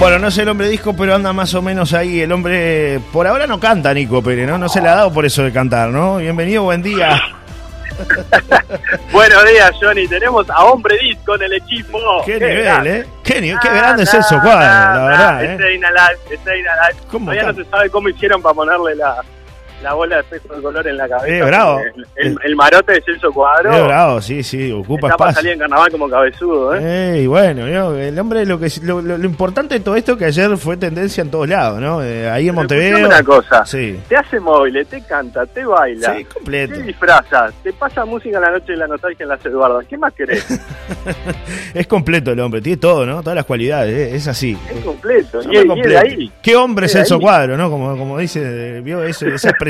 Bueno, no sé el hombre disco, pero anda más o menos ahí. El hombre, por ahora no canta Nico Pérez, ¿no? No se le ha dado por eso de cantar, ¿no? Bienvenido, buen día. Buenos días, Johnny. Tenemos a Hombre Disco en el equipo. Qué, nivel, ¿eh? Qué, nivel, qué grande es eso, cuadro, la verdad, ¿eh? Este Inalal, este Inalal. Todavía no se sabe cómo hicieron para ponerle la, la bola de peso de color en la cabeza. Eh, bravo. El, el, marote de Celso Cuadro. Eh, bravo, sí, sí, ocupa Está para espacio. salir en carnaval como cabezudo, ¿eh? Eh, y bueno, yo, el hombre, lo, que lo, lo, lo importante de todo esto que ayer fue tendencia en todos lados, ¿no? Eh, ahí en Montevideo. una cosa. Sí. Te hace móvil, te canta, te baila. Sí, completo. Te disfraza, te pasa música en la noche de la nostalgia en las Eduardas. ¿Qué más querés? es completo el hombre, tiene todo, ¿no? Todas las cualidades, eh, es así. es completo. Y, es- y es de completo. ahí. Qué hombre es Es Celso ahí. Cuadro, ¿no? Como, como dice, vio ese- esa expresión,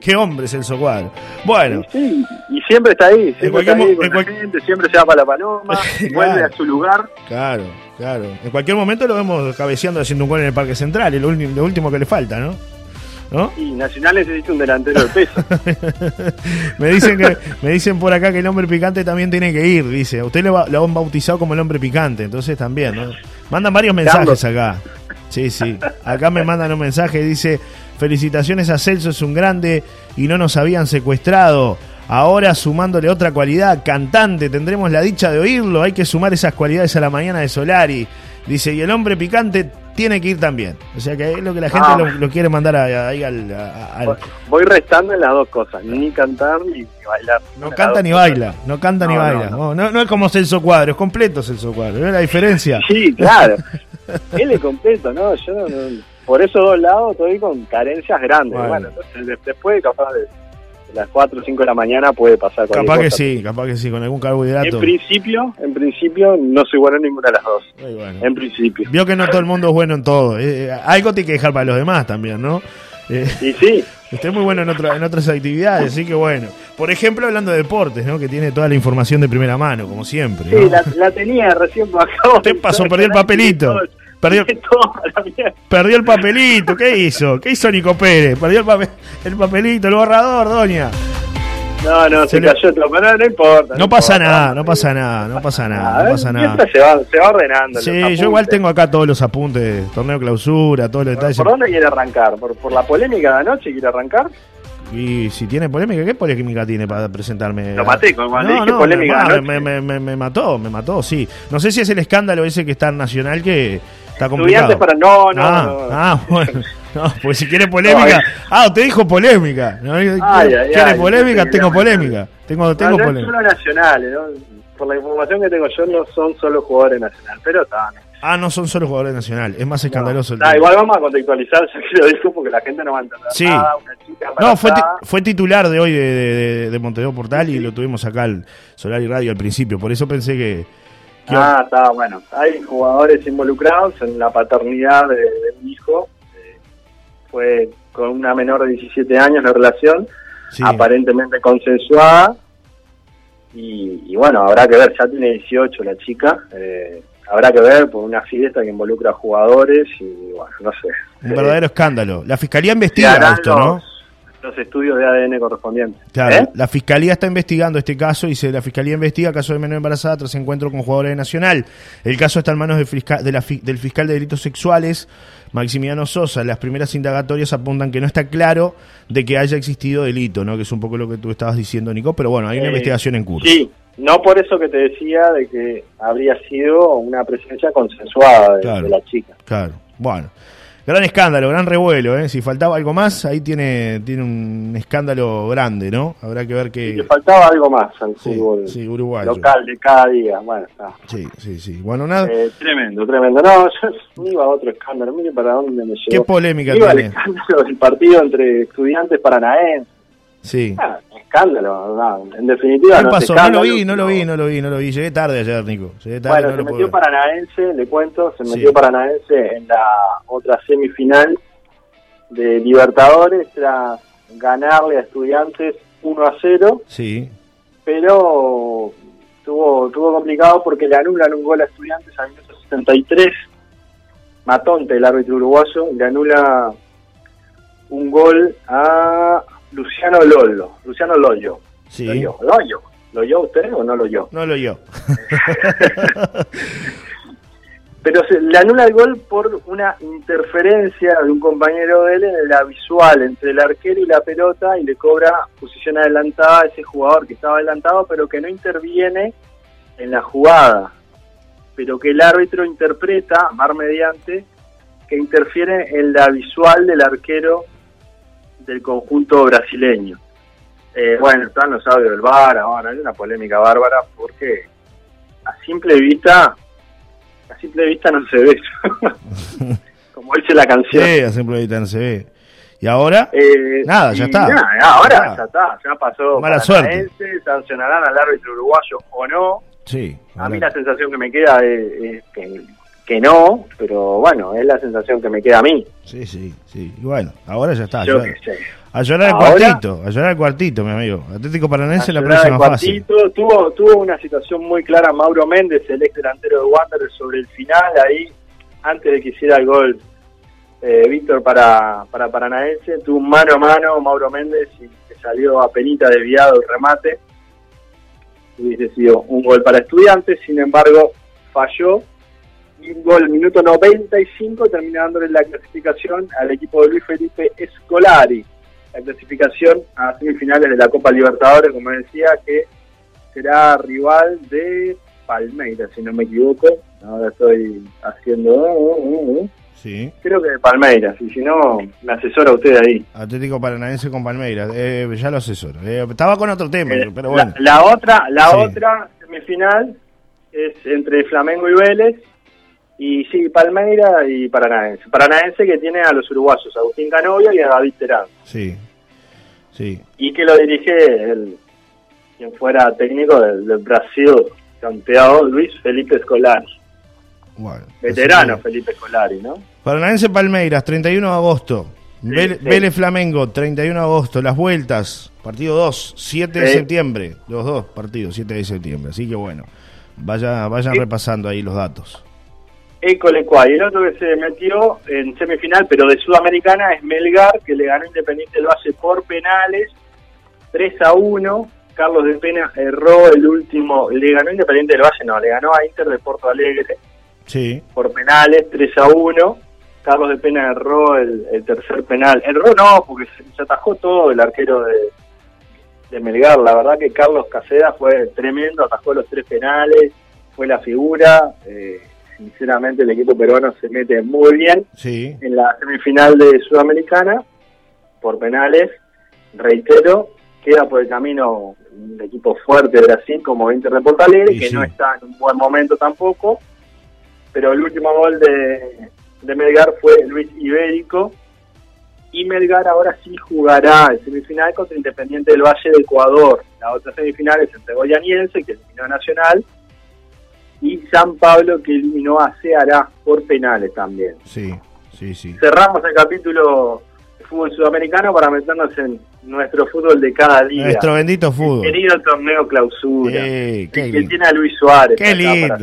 qué hombre es Celso Cuadro. Bueno, Sí, y siempre está ahí, siempre cualquier está ahí mo- con en la cual- gente, siempre se va para la paloma, Claro. vuelve a su lugar. claro, claro. En cualquier momento lo vemos cabeceando haciendo un gol en el Parque Central, es lo, último que le falta, ¿no? ¿No? Y Nacional necesita un delantero de peso. me dicen que me dicen por acá que el hombre picante también tiene que ir, dice. Usted lo, lo han bautizado como el hombre picante, entonces también, ¿no? Mandan varios mensajes acá. Sí, sí. Acá me mandan un mensaje, dice, felicitaciones a Celso, es un grande y no nos habían secuestrado. Ahora sumándole otra cualidad, cantante, tendremos la dicha de oírlo, hay que sumar esas cualidades a la mañana de Solari. Dice, y el hombre picante tiene que ir también. O sea que es lo que la gente Ah. lo, lo quiere mandar ahí al, Voy restando en las dos cosas, ni cantar ni, bailar. No canta ni baila, no canta ni baila. no, No, no, es como Celso Cuadro, es completo Celso Cuadro. ¿Ves la diferencia? Sí, claro. Él es completo, ¿no? Yo no- por esos dos lados estoy con carencias grandes. Bueno. Bueno, entonces de- después capaz de, las 4 o 5 de la mañana puede pasar cualquier Capaz que sí, capaz que sí, con algún carbohidrato. En principio, en principio no soy bueno en ninguna de las dos. Ay, bueno. En principio. Vio que no todo el mundo es bueno en todo. Eh, eh, algo tiene que dejar para los demás también, ¿no? Eh, Y sí, usted es muy bueno en, otra- en otras actividades, así que bueno. Por ejemplo, hablando de deportes, ¿no? Que tiene toda la información de primera mano, como siempre. ¿no? sí, la, la tenía recién acá. Usted pasó, perdió el papelito. Perdió, perdió el papelito. ¿Qué hizo? ¿Qué hizo Nico Pérez? Perdió el, papel, el papelito, el borrador, doña. No, no, Se se, le- cayó todo, pero no importa. No pasa importa. nada, no pasa nada, no pasa nada, no pasa nada. Se va, se va ordenando. Sí, yo igual tengo acá todos los apuntes, torneo clausura, todos los ¿Por, detalles. por dónde quiere arrancar? ¿Por, por la polémica de anoche quiere arrancar? Y si tiene polémica, ¿qué polémica tiene para presentarme? Lo maté, cuando le dije no, polémica me, me, me- me mató, me mató, sí. No sé si es el escándalo ese que está en Nacional que está complicado. Estudiantes para... No, no, ah, no. ah, bueno. No, pues si quiere polémica. No, ah, usted dijo polémica. ¿no? ay, ¿Quiere ay, polémica? no tengo no, polémica. Tengo, No, tengo no polémica. solo nacionales, ¿no? Por la información que tengo yo, no son solo jugadores nacionales, pero no. Ah, no son solo jugadores nacionales. Es más escandaloso el Está, tema. igual vamos a contextualizar, que lo dijo, porque la gente no va a entender Sí. nada. Una chica No, fue, ti- fue titular de hoy de, de, de- de Montevideo Portal y lo tuvimos acá al Solar y Radio al principio. Por eso pensé que. Ah, está bueno. Hay jugadores involucrados en la paternidad de, de un hijo. Eh, fue con una menor de 17 años la relación, sí. aparentemente consensuada. Y, y bueno, habrá que ver, ya tiene 18 la chica. eh, habrá que ver por una fiesta que involucra a jugadores y bueno, no sé. Un Eh, verdadero escándalo. La fiscalía investiga esto, ¿no? Los, estudios de ADN correspondientes. Claro, ¿Eh? la fiscalía está investigando este caso y se, la fiscalía investiga caso de menor embarazada tras encuentro con jugadores de Nacional. El caso está en manos del fiscal, de la del fiscal de delitos sexuales, Maximiliano Sosa. Las primeras indagatorias apuntan que no está claro de que haya existido delito, ¿no? Que es un poco lo que tú estabas diciendo, Nico, pero bueno, hay una Eh, investigación en curso. Sí, no por eso que te decía de que habría sido una presencia consensuada de, Claro. de la chica. Claro, bueno. Gran escándalo, gran revuelo, ¿eh? Si faltaba algo más, ahí tiene, tiene un escándalo grande, ¿no? Habrá que ver que... le faltaba algo más al Sí, fútbol sí, uruguayo. local de cada día. Bueno, está. Sí, sí, sí. Bueno, nada... Eh, tremendo, tremendo. No, yo iba a otro escándalo. Mire para dónde me ¿Qué llevó. polémica Iba tiene? escándalo del partido entre estudiantes paranaenses. Sí. Ah, escándalo, no, en definitiva. ¿Qué no pasó? No lo vi, no lo vi, no lo vi, no lo vi. Llegué tarde ayer, Nico. Llegué tarde, Bueno, no se lo metió. Paranaense, le cuento, se Sí. metió Paranaense en la otra semifinal de Libertadores tras ganarle a Estudiantes 1 a 0, Sí, pero tuvo, tuvo complicado porque le anulan un gol a Estudiantes al minuto 73. Matonte, el árbitro uruguayo, le anula un gol a Luciano Lolo, Luciano Loyo. sí. Loyo, Loyo. ¿Lo oyó usted o no lo oyó? No lo yo. pero se le anula el gol por una interferencia de un compañero de él en la visual entre el arquero y la pelota y le cobra posición adelantada a ese jugador que estaba adelantado pero que no interviene en la jugada, pero que el árbitro interpreta, mar mediante, que interfiere en la visual del arquero del conjunto brasileño. Eh, bueno, están los audios del VAR, ahora hay una polémica bárbara porque a simple vista a simple vista no se ve. Como dice la canción. Sí, a simple vista no se ve. Y ahora, eh, nada, ya está. ahora ya está, ya pasó. Mala suerte. Sancionarán al árbitro uruguayo o no. Sí. A mí la sensación que me queda es, que, que, no, pero bueno, es la sensación que me queda a mí. Sí, sí, sí. Y bueno, ahora ya está. Yo sé. A llorar el cuartito, a llorar el cuartito, mi amigo. Atlético Paranense la próxima fase. Tuvo, tuvo una situación muy clara Mauro Méndez, el ex delantero de Wanderers, sobre el final, ahí, antes de que hiciera el gol eh, Víctor para, para Paranaense. Tuvo un mano a mano Mauro Méndez y salió a penita desviado el remate. Hubiese sido un gol para estudiantes, sin embargo, falló. Y un gol minuto 95 terminándole la clasificación al equipo de Luis Felipe Escolari la clasificación a semifinales de la Copa Libertadores, como decía, que será rival de Palmeiras, si no me equivoco. Ahora estoy haciendo... Uh, uh, uh, sí. Creo que de Palmeiras, y si no, me asesora usted ahí. Atlético Paranaense con Palmeiras, eh, ya lo asesoro. Eh, estaba con otro tema, eh, pero bueno. La, otra, la otra semifinal es entre Flamengo y Vélez, y sí, Palmeira y Paranaense. Paranaense que tiene a los uruguayos, Agustín Canovia y a David Terán. Sí, sí. Y que lo dirige el, quien fuera técnico del, Brasil, campeado Luis Felipe Scolari. Bueno, Veterano Felipe Scolari, ¿no? Paranaense Palmeiras, 31 de agosto. Vélez Flamengo, 31 de agosto. Las vueltas, partido 2, 7 de septiembre. Los dos partidos, 7 de septiembre. Así que bueno, vaya, vayan repasando ahí los datos. École Y el otro que se metió en semifinal, pero de Sudamericana, es Melgar, que le ganó Independiente del Valle por penales, 3 a 1. Carlos de Pena erró el último, le ganó Independiente del Valle, no, le ganó a Inter de Porto Alegre. Sí. Por penales, 3 a 1. Carlos de Pena erró el, tercer penal. Erró no, porque se, atajó todo el arquero de, de Melgar. La verdad que Carlos Caseda fue tremendo, atajó los tres penales, fue la figura. Eh, sinceramente el equipo peruano se mete muy bien en la semifinal de Sudamericana por penales. Reitero, queda por el camino un equipo fuerte de Brasil como Inter de Porto que no está en un buen momento tampoco, pero el último gol de, de Melgar fue Luis Ibérico y Melgar ahora sí jugará el semifinal contra Independiente del Valle de Ecuador. La otra semifinal es entre Goyaniense, que eliminó Nacional, y San Pablo que eliminó a Ceará por penales también. Sí, sí, sí. Cerramos el capítulo de fútbol sudamericano para meternos en nuestro fútbol de cada día. Nuestro bendito fútbol. El querido torneo clausura. que tiene a Luis Suárez. Qué lindo.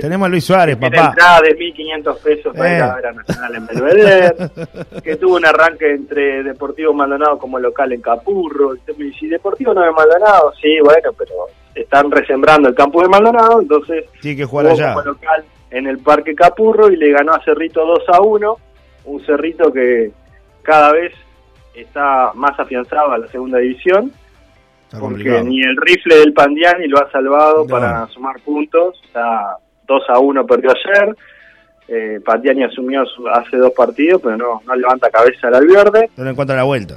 Tenemos a Luis Suárez, que papá. entrada de 1.500 pesos para ir a ver a Nacional en Belvedere. que tuvo un arranque entre Deportivo Maldonado como local en Capurro. Y Deportivo no es Maldonado, sí, bueno, pero están resembrando el campo de Maldonado, entonces sí, que jugar allá. local en el Parque Capurro y le ganó a Cerrito 2 a 1, un Cerrito que cada vez está más afianzado a la segunda división, porque ni el rifle del Pandiani lo ha salvado para sumar puntos, está 2 a 1 perdió ayer, eh, Pandiani asumió hace dos partidos, pero no, no levanta cabeza al Albierde. No le encuentra la vuelta.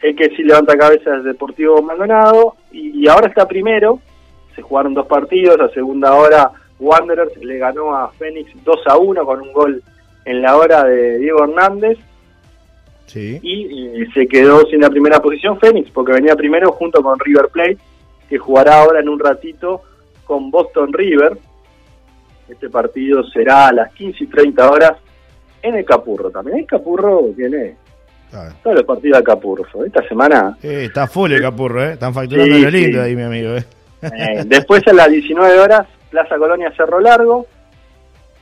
El que, sí levanta cabeza es Deportivo Maldonado, y, y ahora está primero, se jugaron dos partidos, a segunda hora Wanderers le ganó a Fénix 2 a 1 con un gol en la hora de Diego Hernández. Y, se quedó sin la primera posición Fénix porque venía primero junto con River Plate, que jugará ahora en un ratito con Boston River. Este partido será a las 15 y 30 horas en el Capurro también. El Capurro tiene todos los partidos de Capurro. Esta semana. está full el Capurro, ¿eh? Están facturando lo lindo ahí, mi amigo. ¿eh? Eh, después a las 19 horas, Plaza Colonia Cerro Largo.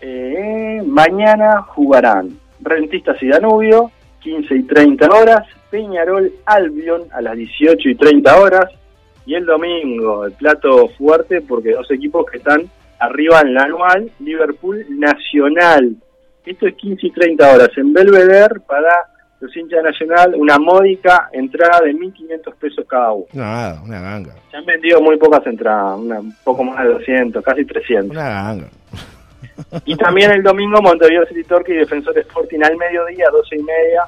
Eh, mañana jugarán Rentistas y Danubio, 15 y 30 horas. Peñarol Albion a las 18 y 30 horas. Y el domingo, el plato fuerte, porque dos equipos que están arriba en la anual, Liverpool Nacional. Esto es 15 y 30 horas en Belvedere para los hinchas de Nacional, una módica entrada de 1.500 pesos cada uno. Nada, una ganga. Se han vendido muy pocas entradas, una, un poco más de 200, casi 300. Una ganga. Y también el domingo Montevideo City Torque y Defensor Sporting al mediodía, 12 y media.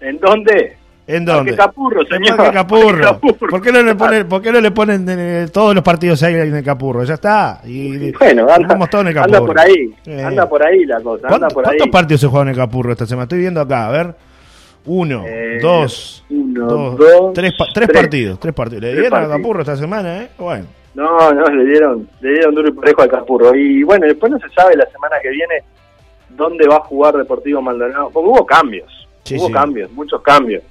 ¿En dónde? ¿En dónde? Parque Capurro, señor. Parque Capurro. Capurro. ¿Por qué no le ponen, por qué no le ponen eh, todos los partidos ahí en el Capurro? Ya está. Y, Bueno, anda, todos en el anda Capurro. por ahí, Eh. anda por ahí la cosa, anda ¿Cuánto- por ahí. ¿Cuántos partidos se juegan en el Capurro esta semana? Estoy viendo acá, a ver. Uno, Eh, dos, uno, dos, dos, tres, pa- tres tres. partidos. Tres partidos. Le Tres dieron a partidos. Capurro esta semana, ¿eh? Bueno. No, no, le dieron, le dieron duro y parejo al Capurro. Y bueno, después no se sabe la semana que viene dónde va a jugar Deportivo Maldonado, porque hubo cambios, Sí, hubo sí. cambios, muchos cambios.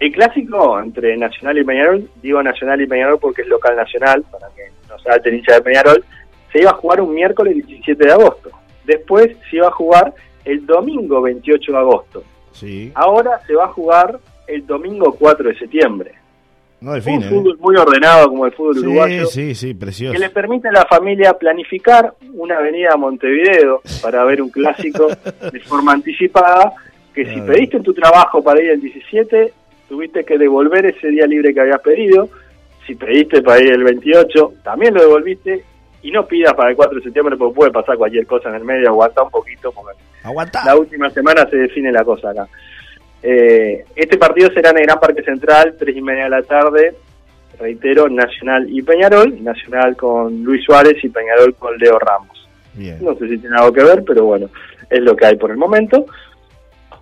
El clásico entre Nacional y Peñarol, digo Nacional y Peñarol porque es local nacional, para que no salte el hincha de Peñarol, se iba a jugar un miércoles 17 de agosto. Después se iba a jugar el domingo 28 de agosto. Sí. Ahora se va a jugar el domingo 4 de septiembre. No Un define. ¿eh? fútbol muy ordenado como el fútbol uruguayo Sí, sí, precioso. que le permite a la familia planificar una avenida a Montevideo para ver un clásico de forma anticipada, que si pediste tu trabajo para ir el 17, tuviste que devolver ese día libre que habías pedido, si pediste para ir el 28, también lo devolviste, y no pidas para el 4 de septiembre porque puede pasar cualquier cosa en el medio, aguanta un poquito, porque Aguantá. la última semana se define la cosa acá. Eh, este partido será en el Gran Parque Central, tres y media de la tarde. Reitero, Nacional y Peñarol. Nacional con Luis Suárez y Peñarol con Leo Ramos. Bien. No sé si tiene algo que ver, pero bueno, es lo que hay por el momento.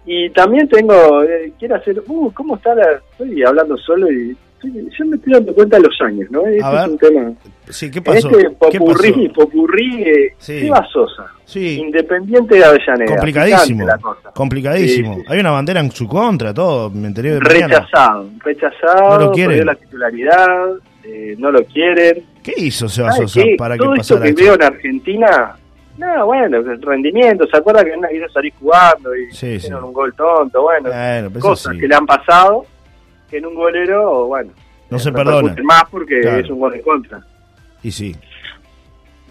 Y también tengo, eh, quiero hacer, uh, ¿cómo está la...? Estoy hablando solo y estoy- yo me estoy dando cuenta de los años, ¿no? Este ver. es un tema. Sí, ¿qué pasó? Este ¿Qué popurrí, pasó? popurrí, eh, Sí. Sosa, Sí, Independiente de Avellaneda. complicadísimo. La cosa. Complicadísimo. Sí, sí. Hay una bandera en su contra, todo. Me enteré de mañana. Rechazado, rechazado, No lo quieren. perdió la titularidad, eh, no lo quieren. ¿Qué hizo Seba ¿Sabes Sosa qué? para que Todo esto pasara que esto? veo en Argentina, no, bueno, el rendimiento, ¿se acuerda que no quiso salir jugando y Sí, hicieron sí. un gol tonto? Bueno, Bueno, cosas sí. que le han pasado, que en un golero, bueno, No eh, se perdona. más porque Claro. es un gol en contra. Y sí.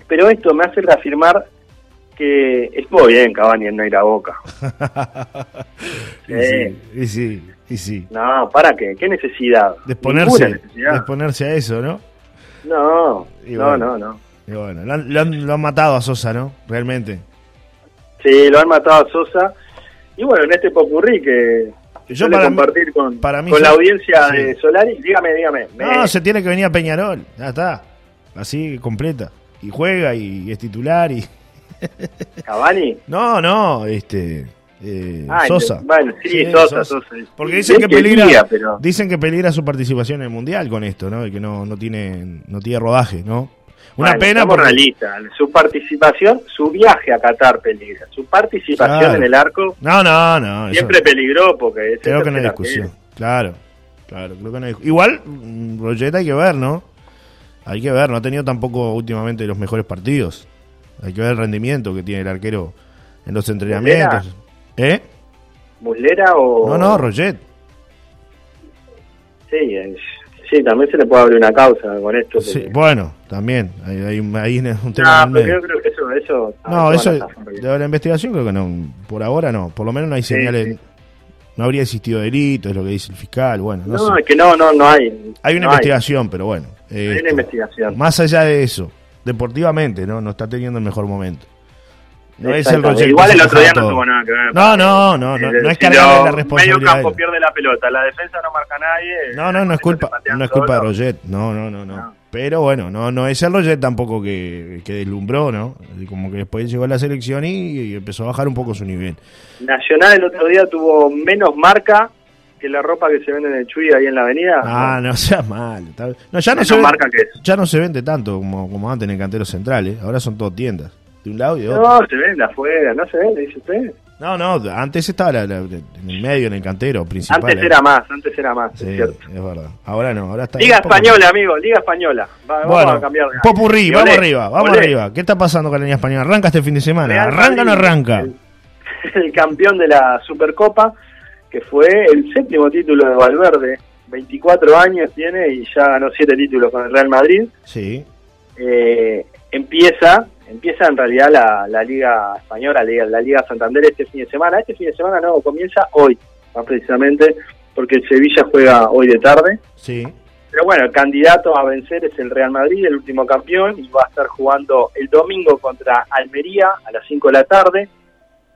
Pero esto me hace reafirmar que estuvo bien Cavani en no ir a Boca. y Sí. Y sí. Y sí. No, ¿para qué? ¿Qué necesidad? De exponerse, Ninguna necesidad. de exponerse a eso, ¿no? No, Y no, bueno. no, no. Y bueno, lo han, lo han- lo han matado a Sosa, ¿no? Realmente. Sí, lo han matado a Sosa. Y bueno, en este popurrí que Yo para mí- compartir con, para mí con la audiencia sí. de Solari, dígame, dígame. No, me- se tiene que venir a Peñarol. Ya está. Así, completa. Y juega y, es titular y... Cavani. No, no, este... eh, Ah, Sosa. Bueno, sí, Sosa, Sosa. Porque dicen que peligra, quería, pero- dicen que peligra su participación en el mundial con esto, ¿no? Y que no, no tiene, no tiene rodaje, ¿no? Una Bueno, pena porque realistas. Su participación, su viaje a Qatar peligra. Su participación Claro. en el arco no, no, no. eso- siempre peligró porque creo que no hay discusión. arquero. Claro, claro, creo que no hay discu- Igual mm, Roget hay que ver, ¿no? Hay que ver, no ha tenido tampoco últimamente los mejores partidos. Hay que ver el rendimiento que tiene el arquero en los entrenamientos. ¿Eh? ¿Muslera o...? No, no, Roget. Sí, es- sí, también se le puede abrir una causa con esto. Sí, porque- bueno, también. Hay, hay un- ahí es un tema. No, pero yo creo que eso... eso No, eso de la investigación creo que no, por ahora no, por lo menos no hay Sí, señales, sí. no habría existido delito, es lo que dice el fiscal, bueno, no, No, sé. es que no, no, no hay. Hay una no investigación, pero bueno, eh, Hay una investigación. más allá de eso, deportivamente, no, no está teniendo el mejor momento. No es el. Roger Igual el otro día no tuvo nada que ver. No, no, no, no, no es cargarle la responsabilidad. Medio campo pierde la pelota, la defensa no marca a nadie. No, no, no es culpa, no es culpa de. Roget, no, no, no, no. No. Pero bueno, no, no es el Roget tampoco que, que deslumbró, ¿no? Como que después llegó a la selección y, y empezó a bajar un poco su nivel. Nacional el otro día tuvo menos marca que la ropa que se vende en el Chuy ahí en la avenida. Ah, no seas mal. No, ya no, se vende, ya no se vende tanto como, como antes en el cantero central, ¿eh? Ahora son todo tiendas, de un lado y de otro. No, se vende afuera, no se vende, dice usted. No, no, antes estaba la- la- en el medio, en el cantero principal. Antes ¿eh? era más, antes era más, Sí, es cierto. es verdad. Ahora no, ahora está. Liga poco- Española, amigo, Liga Española. Va- vamos a cambiar. Popurrí, Y vamos olé, arriba, vamos olé. arriba. ¿Qué está pasando con la Liga Española? ¿Arranca este fin de semana? Real ¿Arranca o no arranca? El, el campeón de la Supercopa, que fue el séptimo título de Valverde. 24 años tiene y ya ganó 7 títulos con el Real Madrid. Sí, Eh, empieza empieza en realidad la, Liga Española, la Liga, la Liga Santander este fin de semana. Este fin de semana no, comienza hoy, más precisamente, porque el Sevilla juega hoy de tarde. Sí. Pero bueno, el candidato a vencer es el Real Madrid, el último campeón, y va a estar jugando el domingo contra Almería a las 5 de la tarde.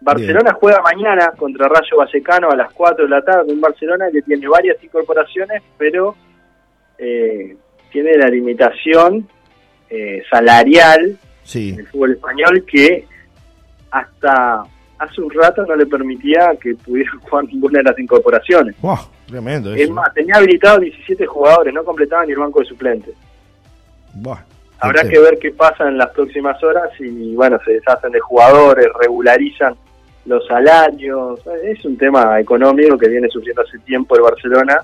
Barcelona juega mañana contra Rayo Vallecano a las 4 de la tarde, un Barcelona que tiene varias incorporaciones, pero eh, tiene la limitación eh, salarial del fútbol español que hasta hace un rato no le permitía que pudiera jugar ninguna de las incorporaciones. tremendo Es más, tenía habilitado 17 jugadores, no completaban ni el banco de suplentes. Habrá que ver qué pasa en las próximas horas y bueno, se deshacen de jugadores, regularizan los salarios. Es un tema económico que viene sufriendo hace tiempo el Barcelona,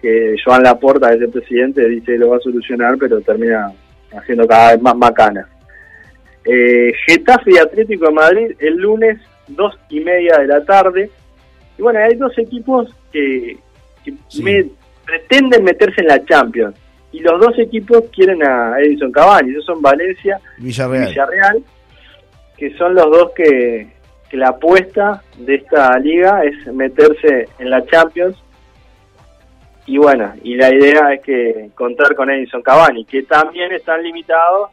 que Joan Laporta, el presidente, dice que lo va a solucionar, pero termina haciendo cada vez más macana. Eh, Getafe y Atlético de Madrid el lunes, dos y media de la tarde. Y bueno, hay dos equipos que, pretenden meterse en la Champions. Y los dos equipos quieren a Edison Cavani, esos son Valencia y Villarreal, que son los dos que, que la apuesta de esta liga es meterse en la Champions y bueno, y la idea es que contar con Edison Cavani, que también están limitados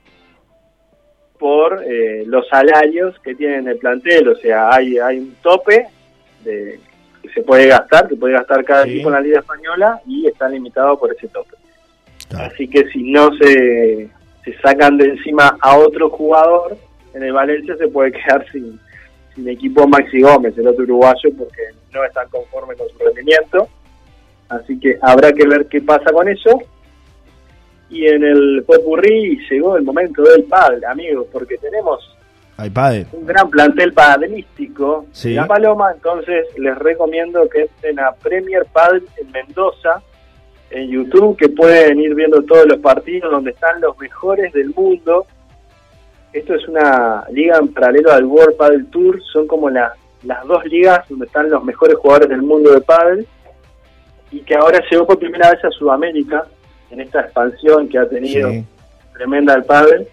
por eh, los salarios que tienen el plantel, o sea, hay, hay un tope de, que se puede gastar, que puede gastar cada equipo en la Liga Española y está limitado por ese tope. Así que si no se, se sacan de encima a otro jugador, en el Valencia se puede quedar sin, sin equipo Maxi Gómez, el otro uruguayo, porque no están conformes con su rendimiento. Así que habrá que ver qué pasa con eso y en el Popurrí llegó el momento del padre, amigos, porque tenemos un gran plantel padelístico en La Paloma, entonces les recomiendo que estén a Premier Padel en Mendoza, en YouTube, que pueden ir viendo todos los partidos donde están los mejores del mundo. Esto es una liga en paralelo al World Padel Tour, son como las dos ligas donde están los mejores jugadores del mundo de padel y que ahora llegó por primera vez a Sudamérica en esta expansión que ha tenido tremenda el pádel,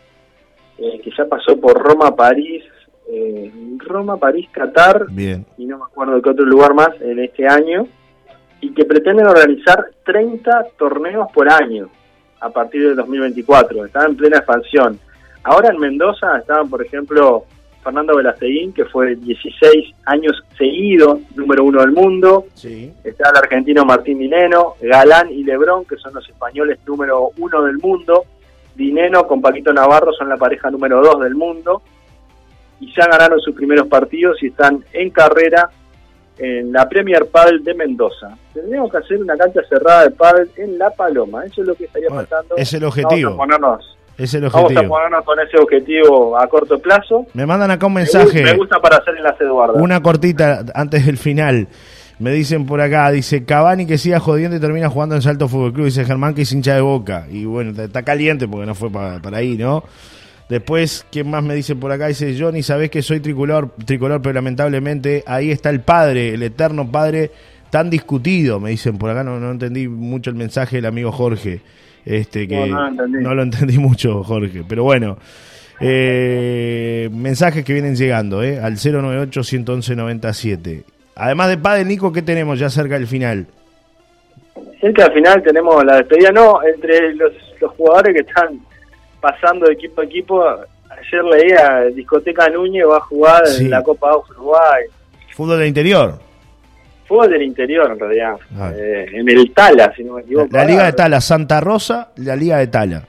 eh, que ya pasó por Roma, París, eh, Roma, París, Qatar, y no me acuerdo de qué otro lugar más en este año, y que pretenden organizar 30 torneos por año a partir del 2024. Están en plena expansión. Ahora en Mendoza estaban, por ejemplo, Fernando Velasteguín, que fue 16 años seguido número uno del mundo. Está el argentino Martín Dineno, Galán y Lebrón, que son los españoles número uno del mundo. Dineno con Paquito Navarro son la pareja número dos del mundo. Y ya ganaron sus primeros partidos y están en carrera en la Premier Padel de Mendoza. Tendríamos que hacer una cancha cerrada de padel en La Paloma. Eso es lo que estaría pasando. Es el objetivo. Es el objetivo. Vamos a ponernos con ese objetivo a corto plazo. Me mandan acá un mensaje. Me gusta, para hacer enlace Eduardo. Una cortita antes del final. Me dicen por acá, dice Cavani que siga jodiendo y termina jugando en Salto Fútbol Club. Dice Germán que es hincha de boca. Y bueno, está caliente porque no fue para, ahí, ¿no? Después, ¿quién más me dice por acá? Dice Johnny, sabés que soy tricolor, tricolor, pero lamentablemente ahí está el padre, el eterno padre tan discutido. Me dicen por acá, no, no entendí mucho el mensaje del amigo Jorge este que no, lo entendí mucho, Jorge. Pero bueno, eh, mensajes que vienen llegando eh, al 098-111-97. Además de Padre Nico, ¿qué tenemos ya cerca del final? Cerca del final tenemos la despedida, no, entre los, jugadores que están pasando de equipo a equipo. Ayer leía Discoteca Núñez va a jugar en la Copa Uruguay. Fútbol de interior. Fútbol del interior, en realidad. Ah. Eh, en el Tala, si no me equivoco. La, Liga de Tala, Santa Rosa, la Liga de Tala.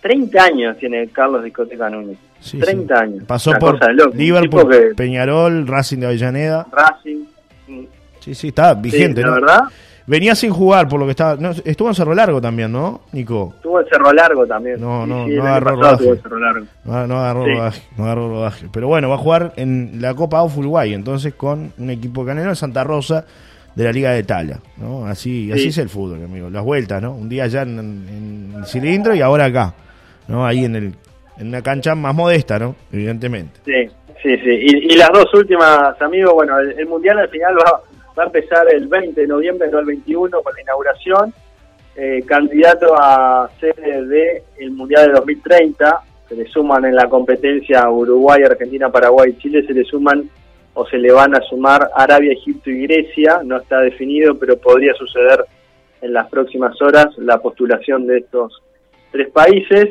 30 años tiene Carlos Discoteca Núñez. 30 años. Pasó por Liverpool, Peñarol, Racing de Avellaneda. Racing. Sí, sí, está vigente, sí, ¿no? verdad. Venía sin jugar por lo que estaba. estuvo en Cerro Largo también, ¿no, Nico? Estuvo en Cerro Largo también. No, no, no, agarró rodaje. No, no, agarró rodaje. No agarró rodaje. Pero bueno, va a jugar en la Copa AUF Uruguay, entonces con un equipo canero de Santa Rosa de la Liga de Tala. ¿no? Así, así es el fútbol, amigo. Las vueltas, ¿no? Un día allá en, el cilindro y ahora acá. ¿no? Ahí en, el, en una cancha más modesta, ¿no? Evidentemente. Sí, sí, sí. Y, las dos últimas, amigos, bueno, el Mundial al final va va a empezar el 20 de noviembre, no el 21, con la inauguración. Eh, candidato a sede del Mundial de 2030, se le suman en la competencia Uruguay, Argentina, Paraguay, Chile, se le suman o se le van a sumar Arabia, Egipto y Grecia, no está definido, pero podría suceder en las próximas horas la postulación de estos tres países.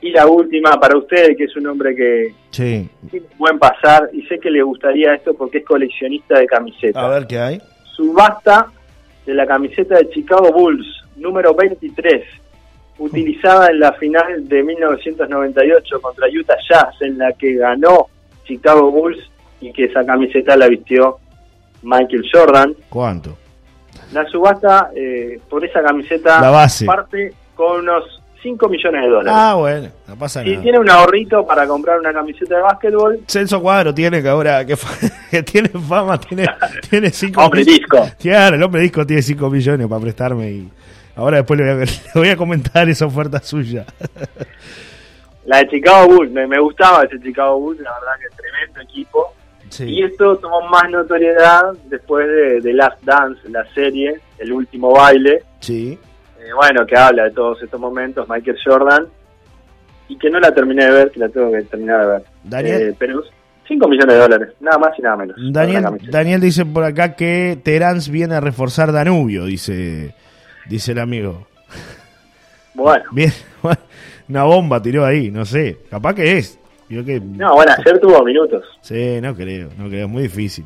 Y la última para usted, que es un hombre que sí. tiene un buen pasar y sé que le gustaría esto porque es coleccionista de camisetas. A ver qué hay. Subasta de la camiseta de Chicago Bulls, número 23, utilizada en la final de 1998 contra Utah Jazz, en la que ganó Chicago Bulls y que esa camiseta la vistió Michael Jordan. ¿Cuánto? La subasta eh, por esa camiseta La base. parte con unos 5 millones de dólares. Ah, bueno, no pasa nada. tiene un ahorrito para comprar una camiseta de básquetbol, Celso Cuadro tiene que ahora, que, que tiene fama, tiene, tiene cinco hombre millones. disco. Claro, el hombre disco tiene 5 millones para prestarme y ahora después le voy, a, le voy a comentar esa oferta suya. La de Chicago Bulls, me, me gustaba ese Chicago Bulls, la verdad que tremendo equipo. Y Sí. esto tomó más notoriedad después de, de Last Dance, la serie, el último baile, Sí. Eh, bueno, que habla de todos estos momentos, Michael Jordan, y que no la terminé de ver, que la tengo que terminar de ver. Daniel. Eh, pero 5 millones de dólares, nada más y nada menos. Daniel. Daniel dice por acá que Terans viene a reforzar Danubio, dice, dice el amigo. Bueno, Bien, una bomba tiró ahí, no sé, capaz que es. Yo que, no, bueno, ayer tuvo minutos. Sí, no creo, no creo, es muy difícil.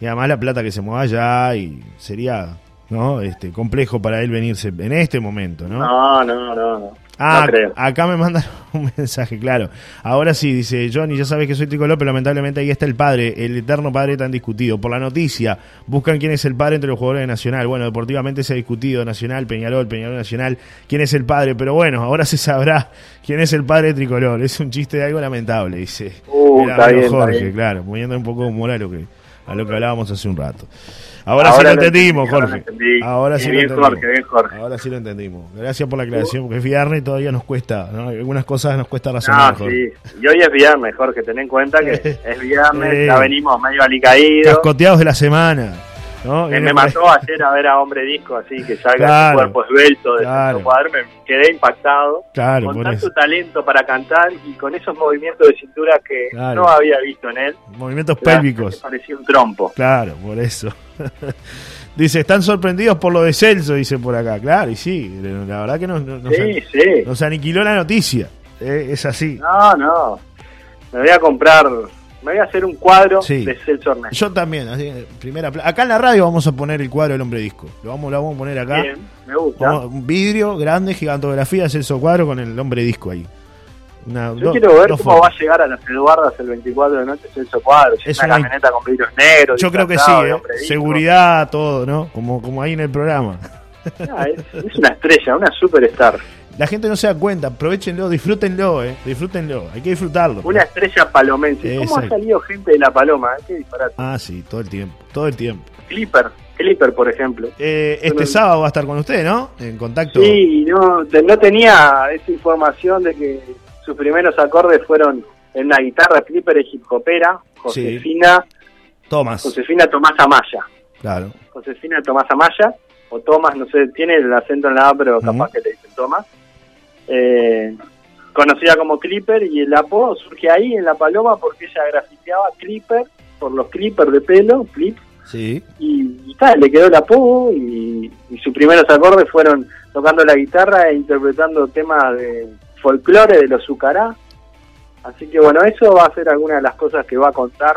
Y además la plata que se mueva allá y sería, ¿no? Este, complejo para él venirse en este momento, ¿no? No, no, no, no. Ah, no creo. acá me mandan un mensaje, claro. Ahora sí, dice Johnny, ya sabes que soy tricolor, pero lamentablemente ahí está el padre, el eterno padre tan discutido. Por la noticia, buscan quién es el padre entre los jugadores de Nacional. Bueno, deportivamente se ha discutido Nacional, Peñarol, Peñarol Nacional, quién es el padre, pero bueno, ahora se sabrá quién es el padre de tricolor. Es un chiste de algo lamentable, dice. Uh, está está Jorge, bien. claro, poniendo un poco de humor a lo que, a lo que hablábamos hace un rato. Ahora, Ahora sí lo lo entendimos, entendí, ahora Jorge. entendí. Ahora sí Bien, lo entendimos. Jorge, bien, Jorge. Ahora sí lo entendimos. Gracias por la aclaración, porque es viernes y todavía nos cuesta, ¿no? Algunas cosas nos cuesta razonar. No, Jorge. sí. Y hoy es viernes, Jorge, ten en cuenta que es viernes, ya venimos medio alicaídos. Cascoteados de la semana, ¿no? Me mató ayer a ver a Hombre Disco, así que salga Claro. ese cuerpo esbelto de Claro. Cuadro, me quedé impactado. Claro, con tanto eso. talento para cantar y con esos movimientos de cintura que no había visto en él. Movimientos pélvicos. Parecía un trompo. Claro, por eso. dice, están sorprendidos por lo de Celso, dice por acá. Claro, y sí, la verdad que nos, nos, Sí, sí. nos aniquiló la noticia. Eh, es así. No, no. Me voy a comprar, me voy a hacer un cuadro Sí. de Celso Ernesto. Yo también, así, primera acá en la radio vamos a poner el cuadro del hombre disco. Lo vamos, lo vamos a poner acá. Bien, me gusta. Vamos- un vidrio grande, gigantografía, Celso Cuadro con el hombre disco ahí. Una- Yo do- quiero ver cómo va a llegar a las Eduardas el 24 de noche Celso Cuadro. Es una una- camioneta con vidrios negros. Yo creo que sí, eh. seguridad, todo, ¿no? Como, como ahí en el programa. Ah, es, es una estrella, una superstar. La gente no se da cuenta, aprovechenlo, disfrútenlo, ¿eh? Disfrútenlo, hay que disfrutarlo. Una estrella palomense. ¿Cómo ha Exacto. salido gente de la paloma? Qué disparate. Ah, sí, todo el tiempo, todo el tiempo. Clipper, Clipper, por ejemplo. Eh, este Bueno. sábado va a estar con usted, ¿no? En contacto. Sí, no, te- no tenía esa información de que sus primeros acordes fueron en una guitarra Clipper y hip hopera, Josefina, Tomás. Josefina Tomás Amaya. Claro. Josefina Tomás Amaya, o Tomás, no sé, tiene el acento en la A, pero capaz que le dicen Tomás. Eh, conocida como Clipper, y el apodo surge ahí en La Paloma porque ella grafiteaba Clipper por los clippers de pelo, clip, Sí. y, y tal, le quedó el apodo y, y sus primeros acordes fueron tocando la guitarra e interpretando temas de folclore de los Zucará. Así que bueno, eso va a ser alguna de las cosas que va a contar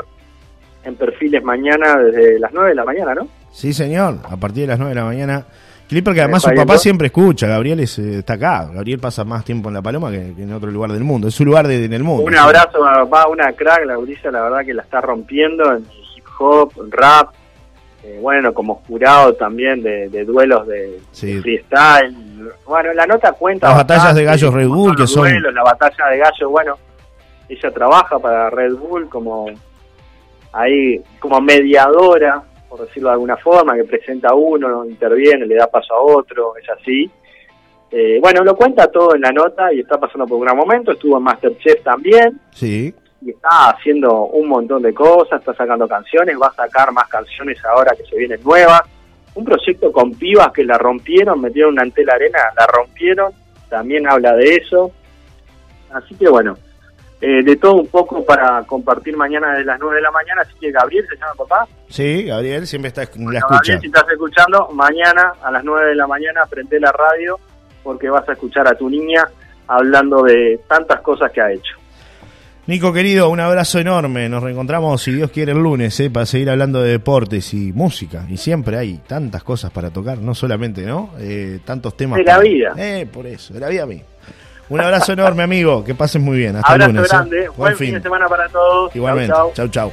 en perfiles mañana desde las 9 de la mañana, ¿no? Sí, señor, a partir de las 9 de la mañana. Clipper que además su papá siempre escucha, Gabriel es, eh, está acá, Gabriel pasa más tiempo en La Paloma que, que en otro lugar del mundo, es su lugar de- en el mundo. Un abrazo a va una crack, la Brisa, la verdad que la está rompiendo en hip hop, en rap, eh, bueno, como jurado también de, de duelos de, Sí. de freestyle. Bueno, la nota cuenta. Las batallas bastante, de gallos Red Bull, que son- duelos, la batalla de gallos, bueno, ella trabaja para Red Bull como ahí, como mediadora, por decirlo de alguna forma, que presenta a uno, interviene, le da paso a otro, es así. Eh, bueno, lo cuenta todo en la nota y está pasando por un gran momento. Estuvo en Masterchef también Sí, y está haciendo un montón de cosas, está sacando canciones, va a sacar más canciones ahora que se vienen nuevas. Un proyecto con pibas que la rompieron, metieron una antela arena, la rompieron, también habla de eso. Así que bueno, eh, de todo un poco para compartir mañana de las 9 de la mañana. Así que Gabriel, ¿se llama papá? Sí, Gabriel siempre está la escucha. Gabriel, si estás escuchando, mañana a las 9 de la mañana prende la radio porque vas a escuchar a tu niña hablando de tantas cosas que ha hecho. Nico querido, un abrazo enorme. Nos reencontramos, si Dios quiere, el lunes, ¿eh? para seguir hablando de deportes y música. Y siempre hay tantas cosas para tocar, no solamente, ¿no? Eh, tantos temas. De la vida. Eh, por eso, de la vida a mí. Un abrazo enorme, amigo. Que pases muy bien. Hasta el lunes. ¿eh? grande. Buen, fin. de semana para todos. Igualmente. Chau, chau.